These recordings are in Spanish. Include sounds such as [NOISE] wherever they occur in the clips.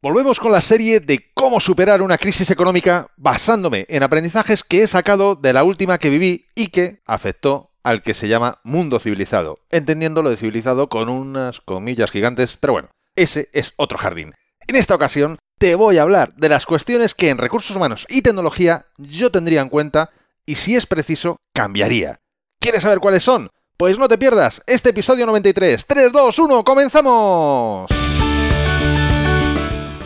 Volvemos con la serie de cómo superar una crisis económica basándome en aprendizajes que he sacado de la última que viví y que afectó al que se llama mundo civilizado, entendiendo lo de civilizado con unas comillas gigantes, pero bueno, ese es otro jardín. En esta ocasión te voy a hablar de las cuestiones que en recursos humanos y tecnología yo tendría en cuenta y si es preciso, cambiaría. ¿Quieres saber cuáles son? Pues no te pierdas este episodio 93. 3, 2, 1, comenzamos.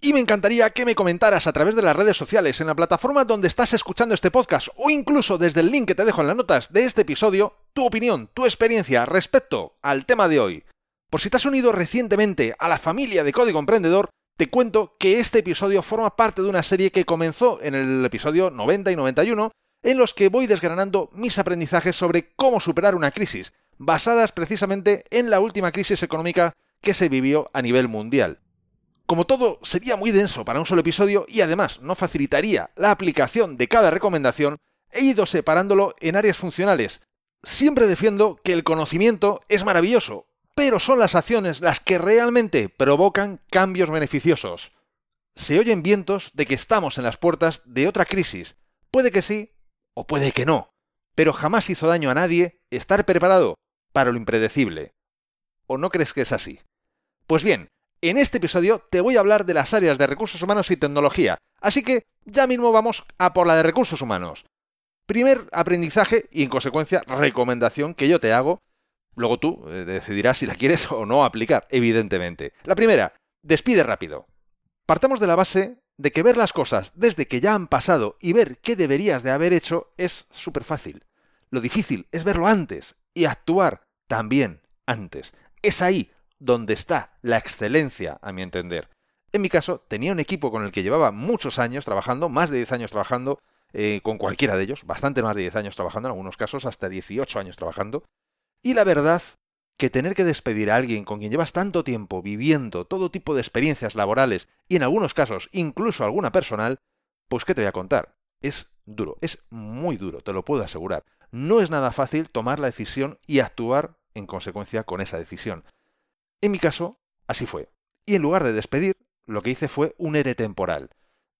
Y me encantaría que me comentaras a través de las redes sociales, en la plataforma donde estás escuchando este podcast o incluso desde el link que te dejo en las notas de este episodio, tu opinión, tu experiencia respecto al tema de hoy. Por si te has unido recientemente a la familia de Código Emprendedor, te cuento que este episodio forma parte de una serie que comenzó en el episodio 90 y 91, en los que voy desgranando mis aprendizajes sobre cómo superar una crisis, basadas precisamente en la última crisis económica que se vivió a nivel mundial. Como todo sería muy denso para un solo episodio y además no facilitaría la aplicación de cada recomendación, he ido separándolo en áreas funcionales. Siempre defiendo que el conocimiento es maravilloso, pero son las acciones las que realmente provocan cambios beneficiosos. Se oyen vientos de que estamos en las puertas de otra crisis. Puede que sí o puede que no, pero jamás hizo daño a nadie estar preparado para lo impredecible. ¿O no crees que es así? Pues bien, en este episodio te voy a hablar de las áreas de recursos humanos y tecnología, así que ya mismo vamos a por la de recursos humanos. Primer aprendizaje y en consecuencia recomendación que yo te hago, luego tú eh, decidirás si la quieres o no aplicar, evidentemente. La primera, despide rápido. Partamos de la base de que ver las cosas desde que ya han pasado y ver qué deberías de haber hecho es súper fácil. Lo difícil es verlo antes y actuar también antes. Es ahí donde está la excelencia, a mi entender. En mi caso, tenía un equipo con el que llevaba muchos años trabajando, más de 10 años trabajando, eh, con cualquiera de ellos, bastante más de 10 años trabajando, en algunos casos hasta 18 años trabajando. Y la verdad que tener que despedir a alguien con quien llevas tanto tiempo viviendo todo tipo de experiencias laborales y en algunos casos incluso alguna personal, pues ¿qué te voy a contar? Es duro, es muy duro, te lo puedo asegurar. No es nada fácil tomar la decisión y actuar en consecuencia con esa decisión. En mi caso, así fue. Y en lugar de despedir, lo que hice fue un ERE temporal.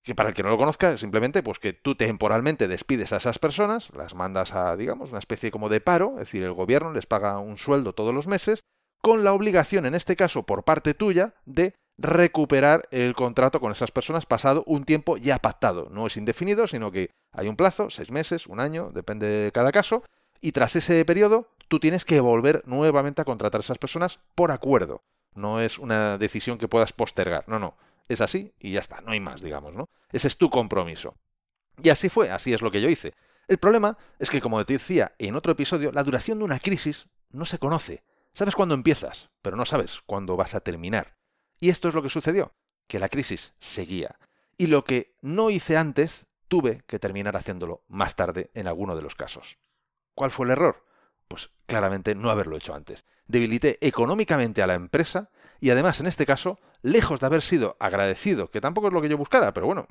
Que para el que no lo conozca, simplemente pues que tú temporalmente despides a esas personas, las mandas a, digamos, una especie como de paro, es decir, el gobierno les paga un sueldo todos los meses, con la obligación, en este caso, por parte tuya, de recuperar el contrato con esas personas pasado un tiempo ya pactado. No es indefinido, sino que hay un plazo, seis meses, un año, depende de cada caso, y tras ese periodo tú tienes que volver nuevamente a contratar a esas personas por acuerdo. No es una decisión que puedas postergar. No, no. Es así y ya está. No hay más, digamos, ¿no? Ese es tu compromiso. Y así fue, así es lo que yo hice. El problema es que, como te decía en otro episodio, la duración de una crisis no se conoce. Sabes cuándo empiezas, pero no sabes cuándo vas a terminar. Y esto es lo que sucedió, que la crisis seguía. Y lo que no hice antes, tuve que terminar haciéndolo más tarde en alguno de los casos. ¿Cuál fue el error? Pues claramente no haberlo hecho antes. Debilité económicamente a la empresa y además en este caso, lejos de haber sido agradecido, que tampoco es lo que yo buscara, pero bueno,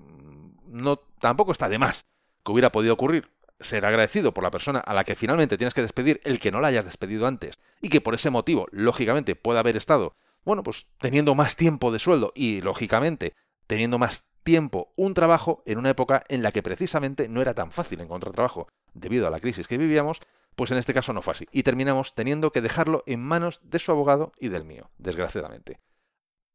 no tampoco está de más que hubiera podido ocurrir ser agradecido por la persona a la que finalmente tienes que despedir, el que no la hayas despedido antes, y que por ese motivo, lógicamente, pueda haber estado, bueno, pues teniendo más tiempo de sueldo y, lógicamente, teniendo más tiempo un trabajo en una época en la que precisamente no era tan fácil encontrar trabajo debido a la crisis que vivíamos, pues en este caso no fue así. Y terminamos teniendo que dejarlo en manos de su abogado y del mío, desgraciadamente.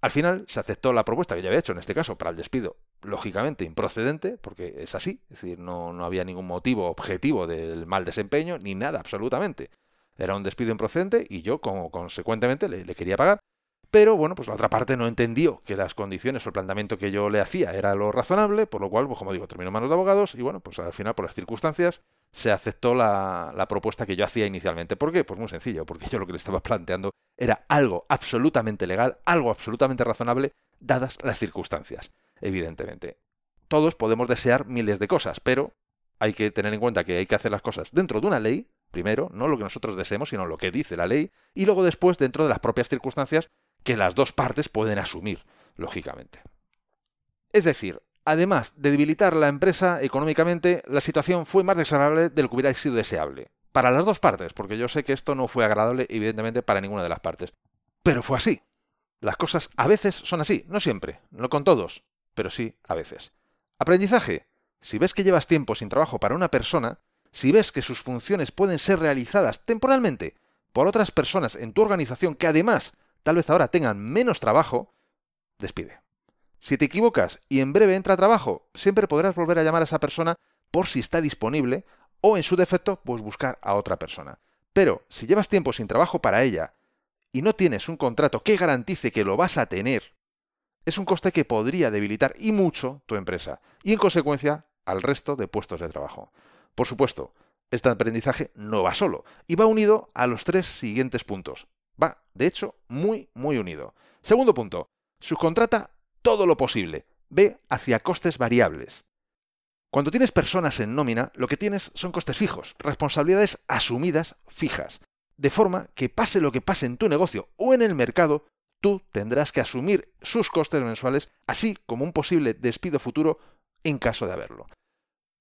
Al final se aceptó la propuesta que ya había hecho, en este caso, para el despido, lógicamente improcedente, porque es así, es decir, no, no había ningún motivo objetivo del mal desempeño, ni nada, absolutamente. Era un despido improcedente y yo, como consecuentemente, le, le quería pagar. Pero bueno, pues la otra parte no entendió que las condiciones o el planteamiento que yo le hacía era lo razonable, por lo cual, pues como digo, terminó en manos de abogados y bueno, pues al final, por las circunstancias, se aceptó la, propuesta que yo hacía inicialmente. ¿Por qué? Pues muy sencillo, porque yo lo que le estaba planteando era algo absolutamente legal, algo absolutamente razonable, dadas las circunstancias, evidentemente. Todos podemos desear miles de cosas, pero hay que tener en cuenta que hay que hacer las cosas dentro de una ley, primero, no lo que nosotros deseemos, sino lo que dice la ley, y luego después dentro de las propias circunstancias que las dos partes pueden asumir, lógicamente. Es decir, además de debilitar la empresa económicamente, la situación fue más desagradable de lo que hubiera sido deseable. Para las dos partes, porque yo sé que esto no fue agradable, evidentemente, para ninguna de las partes. Pero fue así. Las cosas a veces son así, no siempre, no con todos, pero sí a veces. Aprendizaje. Si ves que llevas tiempo sin trabajo para una persona, si ves que sus funciones pueden ser realizadas temporalmente por otras personas en tu organización que además tal vez ahora tengan menos trabajo, despide. Si te equivocas y en breve entra trabajo, siempre podrás volver a llamar a esa persona por si está disponible o en su defecto, pues buscar a otra persona. Pero si llevas tiempo sin trabajo para ella y no tienes un contrato que garantice que lo vas a tener, es un coste que podría debilitar y mucho tu empresa y en consecuencia al resto de puestos de trabajo. Por supuesto, este aprendizaje no va solo y va unido a los tres siguientes puntos. Va, de hecho, muy, muy unido. Segundo punto, subcontrata todo lo posible. Ve hacia costes variables. Cuando tienes personas en nómina, lo que tienes son costes fijos, responsabilidades asumidas fijas. De forma que pase lo que pase en tu negocio o en el mercado, tú tendrás que asumir sus costes mensuales, así como un posible despido futuro en caso de haberlo.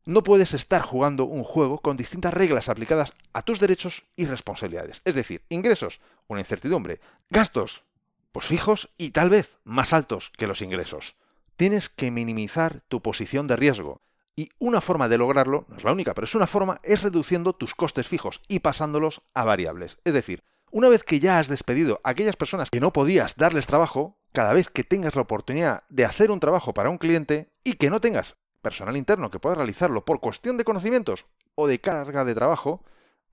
No puedes estar jugando un juego con distintas reglas aplicadas a tus derechos y responsabilidades. Es decir, ingresos, una incertidumbre, gastos, pues fijos y tal vez más altos que los ingresos. Tienes que minimizar tu posición de riesgo. Y una forma de lograrlo, no es la única, pero es una forma, es reduciendo tus costes fijos y pasándolos a variables. Es decir, una vez que ya has despedido a aquellas personas que no podías darles trabajo, cada vez que tengas la oportunidad de hacer un trabajo para un cliente y que no tengas personal interno que pueda realizarlo por cuestión de conocimientos o de carga de trabajo,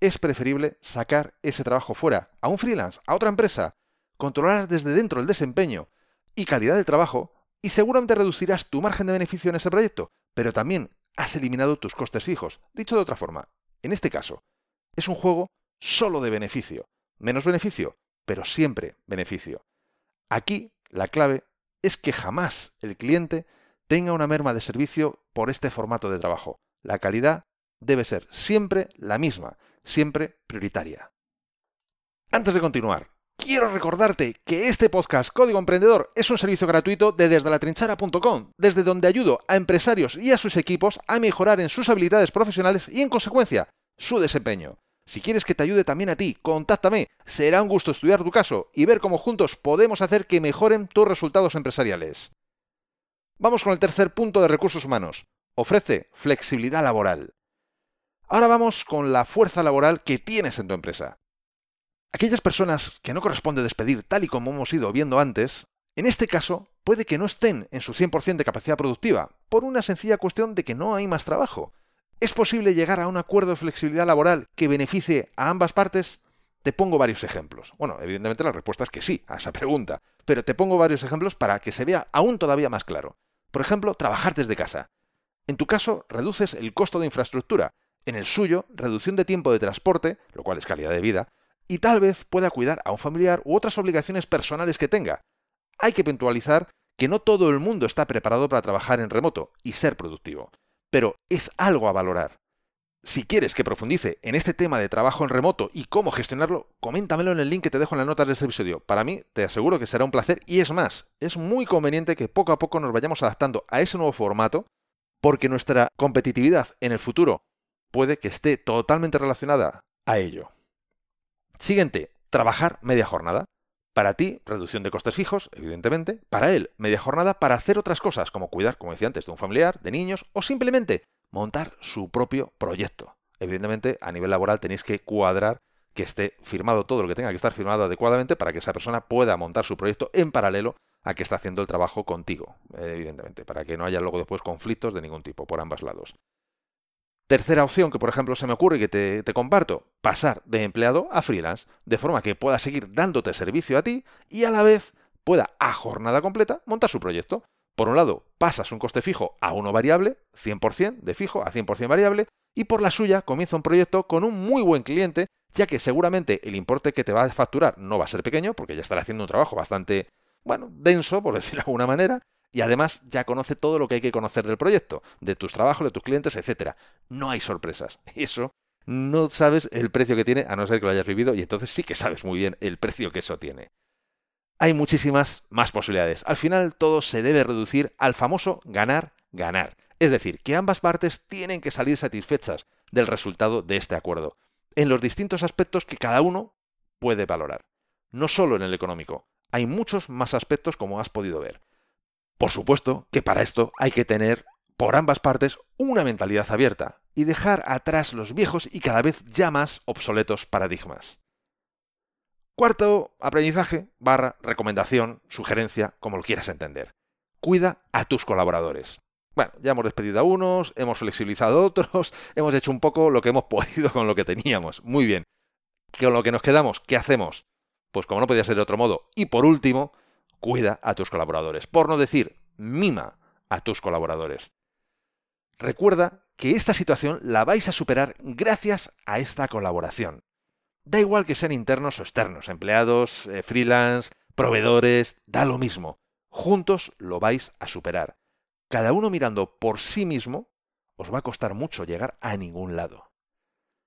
es preferible sacar ese trabajo fuera, a un freelance, a otra empresa, controlar desde dentro el desempeño y calidad del trabajo, y seguramente reducirás tu margen de beneficio en ese proyecto, pero también has eliminado tus costes fijos. Dicho de otra forma, en este caso, es un juego solo de beneficio. Menos beneficio, pero siempre beneficio. Aquí la clave es que jamás el cliente tenga una merma de servicio por este formato de trabajo. La calidad debe ser siempre la misma, siempre prioritaria. Antes de continuar, quiero recordarte que este podcast Código Emprendedor es un servicio gratuito de desde la trinchera.com, desde donde ayudo a empresarios y a sus equipos a mejorar en sus habilidades profesionales y en consecuencia su desempeño. Si quieres que te ayude también a ti, contáctame. Será un gusto estudiar tu caso y ver cómo juntos podemos hacer que mejoren tus resultados empresariales. Vamos con el tercer punto de recursos humanos. Ofrece flexibilidad laboral. Ahora vamos con la fuerza laboral que tienes en tu empresa. Aquellas personas que no corresponde despedir tal y como hemos ido viendo antes, en este caso puede que no estén en su 100% de capacidad productiva, por una sencilla cuestión de que no hay más trabajo. ¿Es posible llegar a un acuerdo de flexibilidad laboral que beneficie a ambas partes? Te pongo varios ejemplos. Bueno, evidentemente la respuesta es que sí a esa pregunta, pero te pongo varios ejemplos para que se vea aún todavía más claro. Por ejemplo, trabajar desde casa. En tu caso, reduces el costo de infraestructura. En el suyo, reducción de tiempo de transporte, lo cual es calidad de vida, y tal vez pueda cuidar a un familiar u otras obligaciones personales que tenga. Hay que puntualizar que no todo el mundo está preparado para trabajar en remoto y ser productivo, pero es algo a valorar. Si quieres que profundice en este tema de trabajo en remoto y cómo gestionarlo, coméntamelo en el link que te dejo en la nota de este episodio. Para mí, te aseguro que será un placer y es más, es muy conveniente que poco a poco nos vayamos adaptando a ese nuevo formato porque nuestra competitividad en el futuro puede que esté totalmente relacionada a ello. Siguiente, trabajar media jornada. Para ti, reducción de costes fijos, evidentemente. Para él, media jornada para hacer otras cosas, como cuidar, como decía antes, de un familiar, de niños, o simplemente montar su propio proyecto. Evidentemente, a nivel laboral tenéis que cuadrar que esté firmado todo lo que tenga que estar firmado adecuadamente para que esa persona pueda montar su proyecto en paralelo a que está haciendo el trabajo contigo, evidentemente, para que no haya luego después conflictos de ningún tipo por ambos lados. Tercera opción que, por ejemplo, se me ocurre que te, te, comparto, pasar de empleado a freelance, de forma que pueda seguir dándote servicio a ti y a la vez pueda, a jornada completa, montar su proyecto. Por un lado, pasas un coste fijo a uno variable, 100% de fijo a 100% variable, y por la suya comienza un proyecto con un muy buen cliente, ya que seguramente el importe que te va a facturar no va a ser pequeño, porque ya estará haciendo un trabajo bastante, bueno, denso, por [LAUGHS] decirlo de alguna manera, Y además ya conoce todo lo que hay que conocer del proyecto, de tus trabajos, de tus clientes, etc. No hay sorpresas. [LAUGHS] Eso no sabes el precio que tiene, a no ser que lo hayas vivido, y entonces sí que sabes muy bien el precio que eso tiene. Hay muchísimas más posibilidades. Al final todo se debe reducir al famoso ganar, ganar. Es decir, que ambas partes tienen que salir satisfechas del resultado de este acuerdo, en los distintos aspectos que cada uno puede valorar. No solo en el económico, hay muchos más aspectos como has podido ver. Por supuesto que para esto hay que tener por ambas partes una mentalidad abierta y dejar atrás los viejos y cada vez ya más obsoletos paradigmas. Cuarto, aprendizaje, barra, recomendación, sugerencia, como lo quieras entender. Cuida a tus colaboradores. Bueno, ya hemos despedido a unos, hemos flexibilizado a otros, [LAUGHS] hemos hecho un poco lo que hemos podido con lo que teníamos. Muy bien. Con lo que nos quedamos, ¿qué hacemos? Pues como no podía ser de otro modo. Y por último, cuida a tus colaboradores. Por no decir, mima a tus colaboradores. Recuerda que esta situación la vais a superar gracias a esta colaboración. Da igual que sean internos o externos, empleados, eh, freelance, proveedores, da lo mismo. Juntos lo vais a superar cada uno mirando por sí mismo, os va a costar mucho llegar a ningún lado.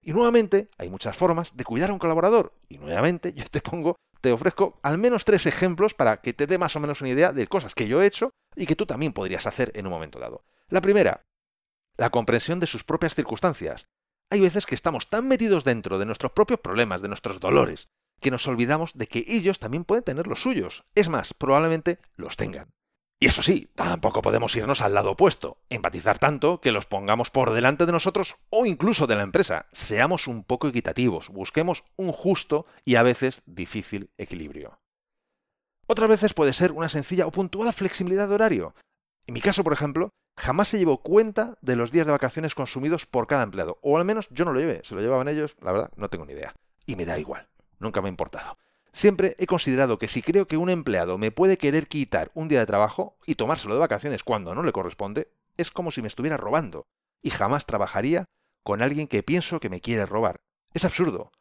Y nuevamente, hay muchas formas de cuidar a un colaborador. Y nuevamente, [LAUGHS] yo te pongo, te ofrezco al menos tres ejemplos para que te dé más o menos una idea de cosas que yo he hecho y que tú también podrías hacer en un momento dado. La primera, la comprensión de sus propias circunstancias. Hay veces que estamos tan metidos dentro de nuestros propios problemas, de nuestros dolores, que nos olvidamos de que ellos también pueden tener los suyos. Es más, probablemente los tengan. Y eso sí, tampoco podemos irnos al lado opuesto, empatizar tanto que los pongamos por delante de nosotros o incluso de la empresa. Seamos un poco equitativos, busquemos un justo y a veces difícil equilibrio. Otras veces puede ser una sencilla o puntual flexibilidad de horario. En mi caso, por ejemplo, jamás se llevó cuenta de los días de vacaciones consumidos por cada empleado, o al menos yo no lo llevé, se lo llevaban ellos, la verdad, no tengo ni idea. Y me da igual, nunca me ha importado. Siempre he considerado que si creo que un empleado me puede querer quitar un día de trabajo y tomárselo de vacaciones cuando no le corresponde, es como si me estuviera robando, y jamás trabajaría con alguien que pienso que me quiere robar. Es absurdo.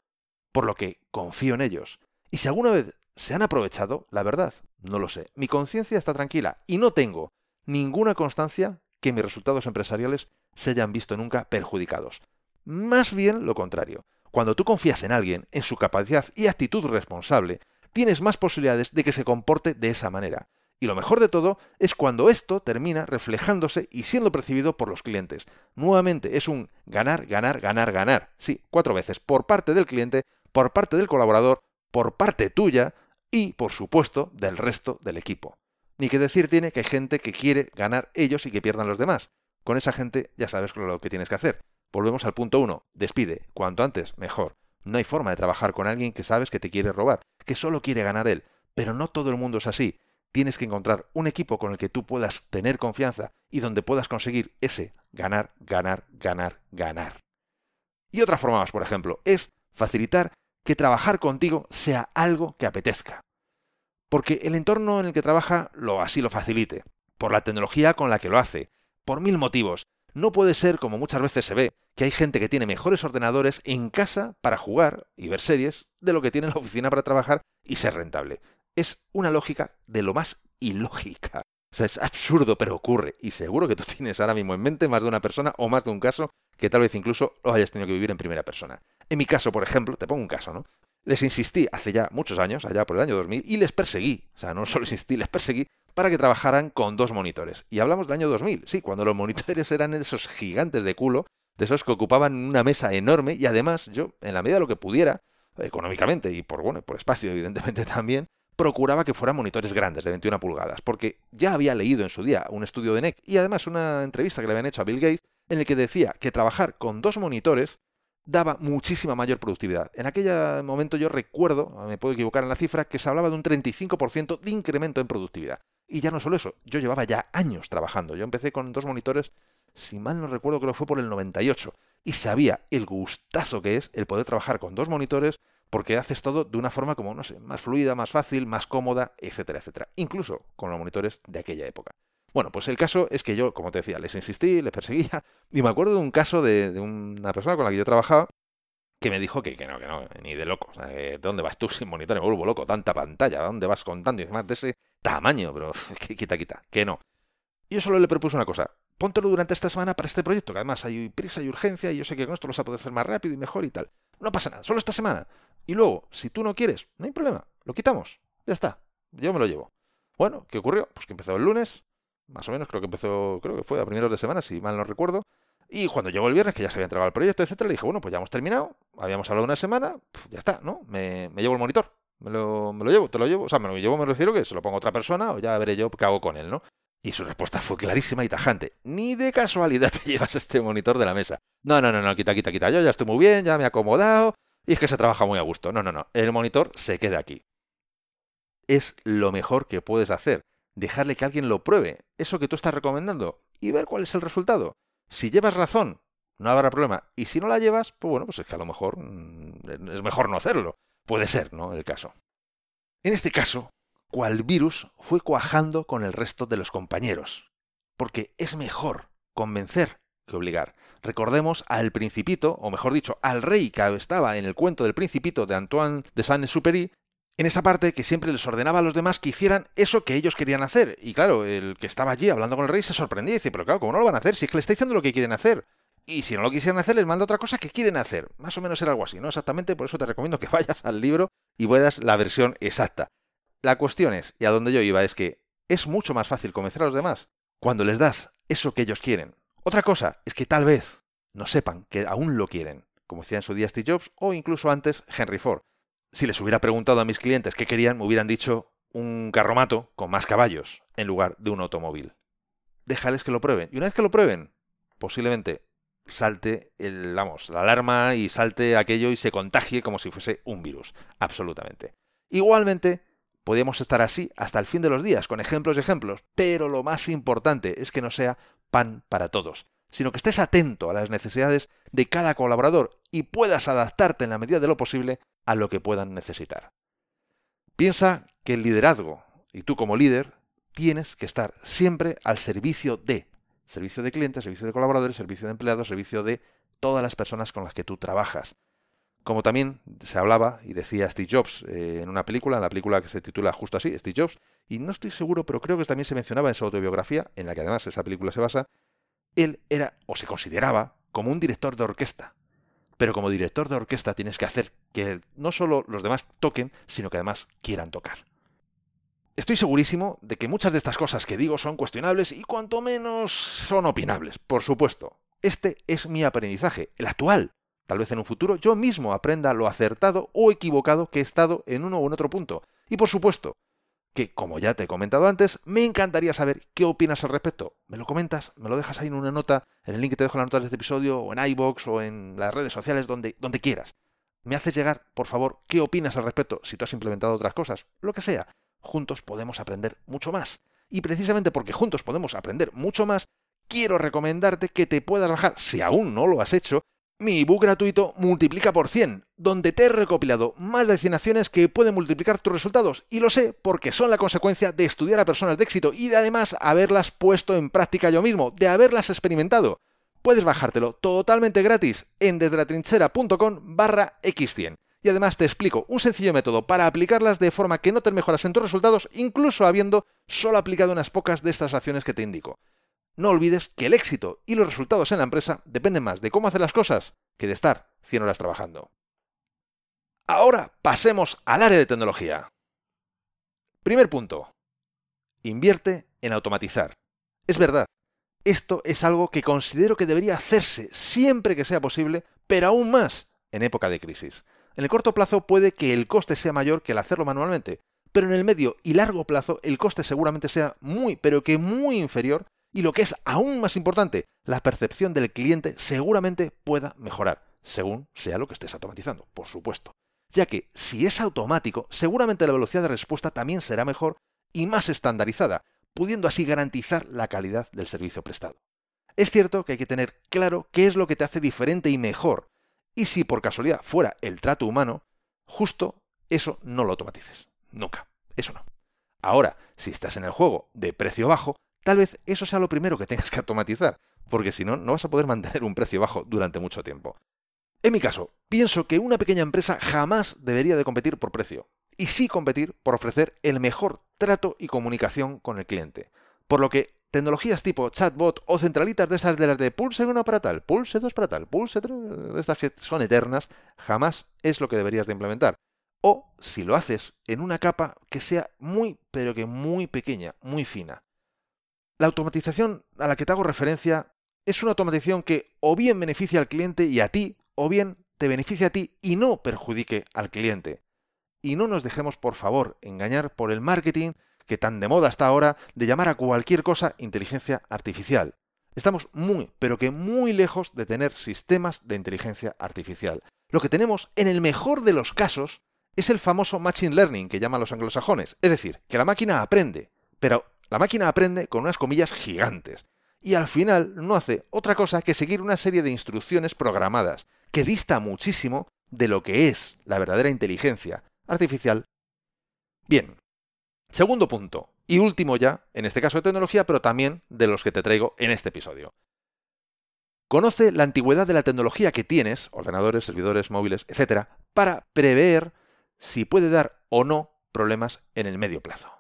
Por lo que confío en ellos. Y si alguna vez se han aprovechado, la verdad, no lo sé. Mi conciencia está tranquila y no tengo ninguna constancia que mis resultados empresariales se hayan visto nunca perjudicados. Más bien lo contrario. Cuando tú confías en alguien, en su capacidad y actitud responsable, tienes más posibilidades de que se comporte de esa manera. Y lo mejor de todo es cuando esto termina reflejándose y siendo percibido por los clientes. Nuevamente es un ganar, ganar, ganar, ganar. Sí, cuatro veces. Por parte del cliente, por parte del colaborador, por parte tuya y, por supuesto, del resto del equipo. Ni que decir tiene que hay gente que quiere ganar ellos y que pierdan los demás. Con esa gente ya sabes lo que tienes que hacer. Volvemos al punto 1. Despide. Cuanto antes, mejor. No hay forma de trabajar con alguien que sabes que te quiere robar, que solo quiere ganar él. Pero no todo el mundo es así. Tienes que encontrar un equipo con el que tú puedas tener confianza y donde puedas conseguir ese ganar, ganar, ganar, ganar. Y otra forma más, por ejemplo, es facilitar que trabajar contigo sea algo que apetezca. Porque el entorno en el que trabaja lo así lo facilite, por la tecnología con la que lo hace, por mil motivos, no puede ser, como muchas veces se ve, que hay gente que tiene mejores ordenadores en casa para jugar y ver series de lo que tiene en la oficina para trabajar y ser rentable. Es una lógica de lo más ilógica. O sea, es absurdo, pero ocurre. Y seguro que tú [LAUGHS] tienes ahora mismo en mente más de una persona o más de un caso que tal vez incluso lo hayas tenido que vivir en primera persona. En mi caso, por ejemplo, te pongo un caso, ¿no? Les insistí hace ya muchos años, allá por el año 2000, y les perseguí. O sea, no solo [LAUGHS] insistí, les perseguí para que trabajaran con dos monitores. Y hablamos del año 2000, sí, cuando los monitores [LAUGHS] eran esos gigantes de culo, de esos que ocupaban una mesa enorme y además yo, en la medida de lo que pudiera, económicamente y por, bueno, por espacio [LAUGHS] evidentemente también, procuraba que fueran monitores grandes de 21 pulgadas, porque ya había leído en su día un estudio de NEC y además una entrevista que le habían hecho a Bill Gates en el que decía que trabajar con dos monitores daba muchísima mayor productividad. En aquel momento yo recuerdo, me puedo equivocar en la cifra, que se hablaba de un 35% de incremento en productividad. Y ya no solo eso, yo llevaba ya años trabajando. Yo empecé con dos monitores, si mal no recuerdo, creo que fue por el 98. Y sabía el gustazo que es el poder trabajar con dos monitores porque haces todo de una forma como, no sé, más fluida, más fácil, más cómoda, etcétera, etcétera. Incluso con los monitores de aquella época. Bueno, pues el caso es que yo, como te decía, les insistí, les perseguía, [LAUGHS] y me acuerdo de un caso de, una persona con la que yo trabajaba que me dijo que, que no, que no, ni de loco. O ¿Dónde vas tú sin monitor? Me vuelvo loco, tanta pantalla, ¿dónde vas contando? Y además de ese tamaño, pero [LAUGHS] quita, quita, que no. Yo solo le propuse una cosa, póntelo durante esta semana para este proyecto, que además hay prisa y urgencia y yo sé que con esto lo vas a poder hacer más rápido y mejor y tal. No pasa nada, solo esta semana. Y luego, si tú no quieres, no hay problema, lo quitamos. Ya está, yo me lo llevo. Bueno, ¿qué ocurrió? Pues que empezó el lunes, más o menos, creo que empezó, creo que fue a primeros de semana, si mal no recuerdo. Y cuando llegó el viernes, que ya se había entregado el proyecto, etcétera, le dije, bueno, pues ya hemos terminado, habíamos hablado una semana, ya está, ¿no? Me, llevo el monitor, me lo, me lo, llevo, te lo llevo, o sea, me lo llevo, me refiero que se lo pongo a otra persona o ya veré yo qué hago con él, ¿no? Y su respuesta fue clarísima y tajante. Ni de casualidad [LAUGHS] te llevas este monitor de la mesa. No, no, no, no, quita, quita, quita. Yo ya estoy muy bien, ya me he acomodado. Y es que se trabaja muy a gusto. No, no, no. El monitor se queda aquí. Es lo mejor que puedes hacer. Dejarle que alguien lo pruebe. Eso que tú estás recomendando. Y ver cuál es el resultado. Si llevas razón, no habrá problema. Y si no la llevas, pues bueno, pues es que a lo mejor mm, es mejor no hacerlo. Puede ser, ¿no? El caso. En este caso, cual virus fue cuajando con el resto de los compañeros. Porque es mejor convencer que obligar. Recordemos al principito, o mejor dicho, al rey que estaba en el cuento del principito de Antoine de Saint-Exupéry, en esa parte que siempre les ordenaba a los demás que hicieran eso que ellos querían hacer. Y claro, el que estaba allí hablando con el rey se sorprendía y dice, pero claro, ¿cómo no lo van a hacer? Si es que le está diciendo lo que quieren hacer. Y si no lo quisieran hacer, les manda otra cosa que quieren hacer. Más o menos era algo así, ¿no? Exactamente, por eso te recomiendo que [LAUGHS] vayas al libro y veas la versión exacta. La cuestión es, y a donde yo iba, es que es mucho más fácil convencer a los demás cuando les das eso que ellos quieren. Otra cosa es que tal vez no sepan que aún lo quieren, como decía en su día Steve Jobs o incluso antes Henry Ford. Si les hubiera preguntado a mis clientes qué querían, me hubieran dicho un carromato con más caballos en lugar de un automóvil. Déjales que lo prueben. Y una vez que lo prueben, posiblemente salte el, vamos, la alarma y salte aquello y se contagie como si fuese un virus. Absolutamente. Igualmente, Podríamos estar así hasta el fin de los días, con ejemplos y ejemplos, pero lo más importante es que no sea pan para todos, sino que estés atento a las necesidades de cada colaborador y puedas adaptarte en la medida de lo posible a lo que puedan necesitar. Piensa que el liderazgo, y tú como líder, tienes que estar siempre al servicio de servicio de clientes, servicio de colaboradores, servicio de empleados, servicio de todas las personas con las que tú trabajas. Como también se hablaba y decía Steve Jobs eh, en una película, en la película que se titula justo así, Steve Jobs, y no estoy seguro, pero creo que también se mencionaba en su autobiografía, en la que además esa película se basa, él era o se consideraba como un director de orquesta. Pero como director de orquesta tienes que hacer que no solo los demás toquen, sino que además quieran tocar. Estoy segurísimo de que muchas de estas cosas que digo son cuestionables y cuanto menos son opinables, por supuesto. Este es mi aprendizaje, el actual, Tal vez en un futuro yo mismo aprenda lo acertado o equivocado que he estado en uno u otro punto. Y por supuesto, que como ya te he comentado antes, me encantaría saber qué opinas al respecto. Me lo comentas, me lo dejas ahí en una nota, en el link que te dejo en las notas de este episodio, o en iBox, o en las redes sociales, donde, donde quieras. Me haces llegar, por favor, qué opinas al respecto, si tú has implementado otras cosas, lo que sea. Juntos podemos aprender mucho más. Y precisamente porque juntos podemos aprender mucho más, quiero recomendarte que te puedas bajar, si aún no lo has hecho, mi ebook gratuito Multiplica por 100, donde te he recopilado más de 100 acciones que pueden multiplicar tus resultados. Y lo sé porque son la consecuencia de estudiar a personas de éxito y de además haberlas puesto en práctica yo mismo, de haberlas experimentado. Puedes bajártelo totalmente gratis en desdelatrinchera.com barra x100. Y además te explico un sencillo método para aplicarlas de forma que no te mejoras en tus resultados, incluso habiendo solo aplicado unas pocas de estas acciones que te indico. No olvides que el éxito y los resultados en la empresa dependen más de cómo hacer las cosas que de estar 100 horas trabajando. Ahora pasemos al área de tecnología. Primer punto. Invierte en automatizar. Es verdad, esto es algo que considero que debería hacerse siempre que sea posible, pero aún más en época de crisis. En el corto plazo puede que el coste sea mayor que el hacerlo manualmente, pero en el medio y largo plazo el coste seguramente sea muy, pero que muy inferior y lo que es aún más importante, la percepción del cliente seguramente pueda mejorar, según sea lo que estés automatizando, por supuesto. Ya que si es automático, seguramente la velocidad de respuesta también será mejor y más estandarizada, pudiendo así garantizar la calidad del servicio prestado. Es cierto que hay que tener claro qué es lo que te hace diferente y mejor, y si por casualidad fuera el trato humano, justo eso no lo automatices. Nunca. Eso no. Ahora, si estás en el juego de precio bajo, Tal vez eso sea lo primero que tengas que automatizar, porque si no, no vas a poder mantener un precio bajo durante mucho tiempo. En mi caso, pienso que una pequeña empresa jamás debería de competir por precio. y sí competir por ofrecer el mejor trato y comunicación con el cliente. Por lo que tecnologías tipo chatbot o centralitas de esas de las de pulse uno para tal, pulse dos para tal, pulse tres, de estas que son eternas, jamás es lo que deberías de implementar. O si lo haces en una capa que sea muy, pero que muy pequeña, muy fina. La automatización a la que te hago referencia es una automatización que o bien beneficia al cliente y a ti, o bien te beneficia a ti y no perjudique al cliente. Y no nos dejemos, por favor, engañar por el marketing que tan de moda está ahora de llamar a cualquier cosa inteligencia artificial. Estamos muy, pero que muy lejos de tener sistemas de inteligencia artificial. Lo que tenemos, en el mejor de los casos, es el famoso Machine Learning que llaman los anglosajones. Es decir, que la máquina aprende, pero la máquina aprende con unas comillas gigantes. Y al final no hace otra cosa que seguir una serie de instrucciones programadas, que dista muchísimo de lo que es la verdadera inteligencia artificial. Bien, segundo punto, y último ya, en este caso de tecnología, pero también de los que te traigo en este episodio. Conoce la antigüedad de la tecnología que tienes, ordenadores, servidores, móviles, etc., para prever si puede dar o no problemas en el medio plazo.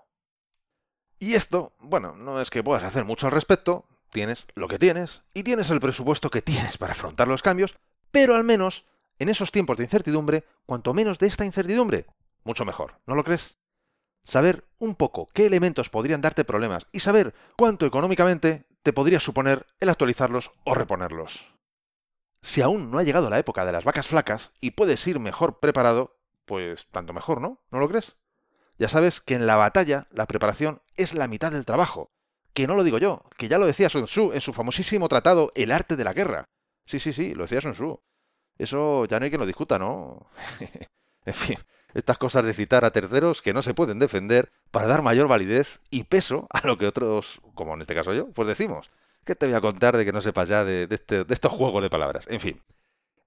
Y esto, bueno, no es que puedas hacer mucho al respecto, tienes lo que tienes y tienes el presupuesto que tienes para afrontar los cambios, pero al menos en esos tiempos de incertidumbre, cuanto menos de esta incertidumbre, mucho mejor, ¿no lo crees? Saber un poco qué elementos podrían darte problemas y saber cuánto económicamente te podría suponer el actualizarlos o reponerlos. Si aún no ha llegado la época de las vacas flacas y puedes ir mejor preparado, pues tanto mejor, ¿no? ¿No lo crees? Ya sabes que en la batalla la preparación es la mitad del trabajo. Que no lo digo yo, que ya lo decía Sun Tzu en su famosísimo tratado El arte de la guerra. Sí, sí, sí, lo decía Sun Tzu. Eso ya no hay que lo discuta, ¿no? [LAUGHS] en fin, estas cosas de citar a terceros que no se pueden defender para dar mayor validez y peso a lo que otros, como en este caso yo, pues decimos. ¿Qué te voy a contar de que no sepas ya de, este, de estos juegos de palabras? En fin,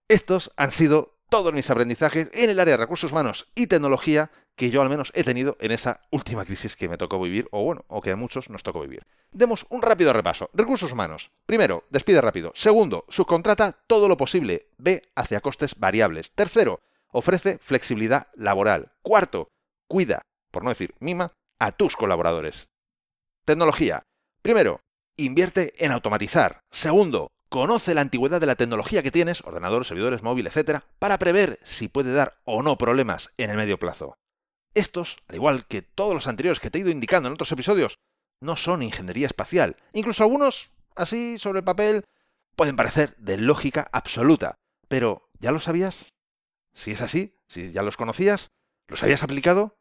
estos han sido todos mis aprendizajes en el área de recursos humanos y tecnología que yo al menos he tenido en esa última crisis que me tocó vivir, o bueno, o que a muchos nos tocó vivir. Demos un rápido repaso. Recursos humanos. Primero, despide rápido. Segundo, subcontrata todo lo posible. Ve hacia costes variables. Tercero, ofrece flexibilidad laboral. Cuarto, cuida, por no decir mima, a tus colaboradores. Tecnología. Primero, invierte en automatizar. Segundo, Conoce la antigüedad de la tecnología que tienes, ordenadores, servidores, móvil, etc., para prever si puede dar o no problemas en el medio plazo. Estos, al igual que todos los anteriores que te he ido indicando en otros episodios, no son ingeniería espacial. Incluso algunos, así sobre el papel, pueden parecer de lógica absoluta. Pero, ¿ya lo sabías? Si es así, si ya los conocías, ¿los habías aplicado?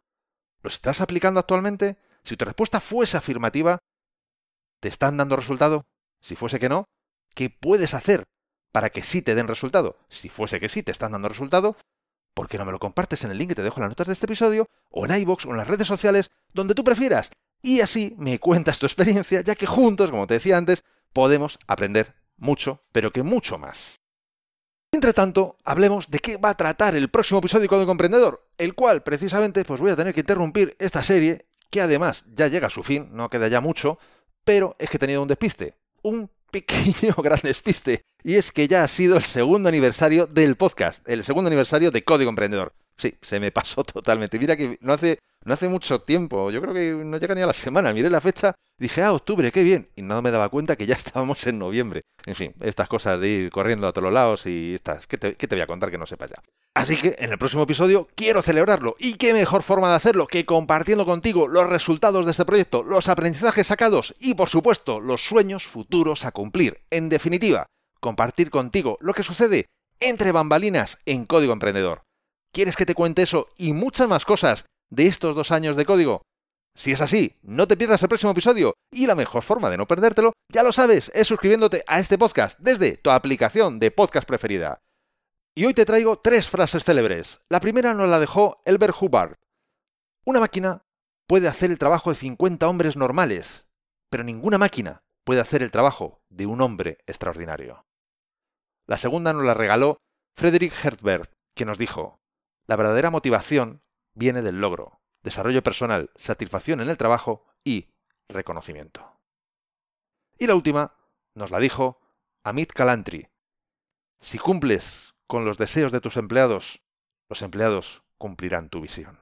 ¿Los estás aplicando actualmente? Si tu respuesta fuese afirmativa, ¿te están dando resultado? Si fuese que no, ¿Qué puedes hacer para que sí te den resultado? Si fuese que sí te están dando resultado, ¿por qué no me lo compartes en el link que te dejo en las notas de este episodio, o en iBox o en las redes sociales, donde tú prefieras? Y así me cuentas tu experiencia, ya que juntos, como te decía antes, podemos aprender mucho, pero que mucho más. Entre tanto, hablemos de qué va a tratar el próximo episodio de Código Comprendedor, el cual precisamente pues voy a tener que interrumpir esta serie, que además ya llega a su fin, no queda ya mucho, pero es que he tenido un despiste, un pequeño [LAUGHS] gran despiste. Y es que ya ha sido el segundo aniversario del podcast, el segundo aniversario de Código Emprendedor. Sí, se me pasó [LAUGHS] totalmente. Mira que no hace, no hace mucho tiempo, yo creo que no llega ni a la semana. Miré la fecha, dije, ah, octubre, qué bien. Y no me daba cuenta que ya [LAUGHS] estábamos en noviembre. En fin, estas cosas de ir corriendo a todos lados y estas, ¿qué te, qué te voy a contar que no sepas ya? Así que en el próximo episodio quiero celebrarlo. ¿Y qué mejor forma de hacerlo que compartiendo contigo los resultados de este proyecto, los aprendizajes sacados y, por supuesto, los sueños futuros a cumplir? En definitiva, compartir contigo lo que sucede entre bambalinas en Código Emprendedor. ¿Quieres que te cuente eso y muchas más cosas de estos dos años de código? Si es así, no te pierdas el próximo episodio y la mejor forma de no perdértelo, ya lo sabes, es suscribiéndote a este podcast desde tu aplicación de podcast preferida. Y hoy te traigo tres frases célebres. La primera nos la dejó Elbert Hubbard. Una máquina puede hacer el trabajo de 50 hombres normales, pero ninguna máquina puede hacer el trabajo de un hombre extraordinario. La segunda nos la regaló Frederick Herzberg, que nos dijo, la verdadera motivación viene del logro, desarrollo personal, satisfacción en el trabajo y reconocimiento. Y la última nos la dijo Amit Kalantri. Si cumples con los deseos de tus empleados, los empleados cumplirán tu visión.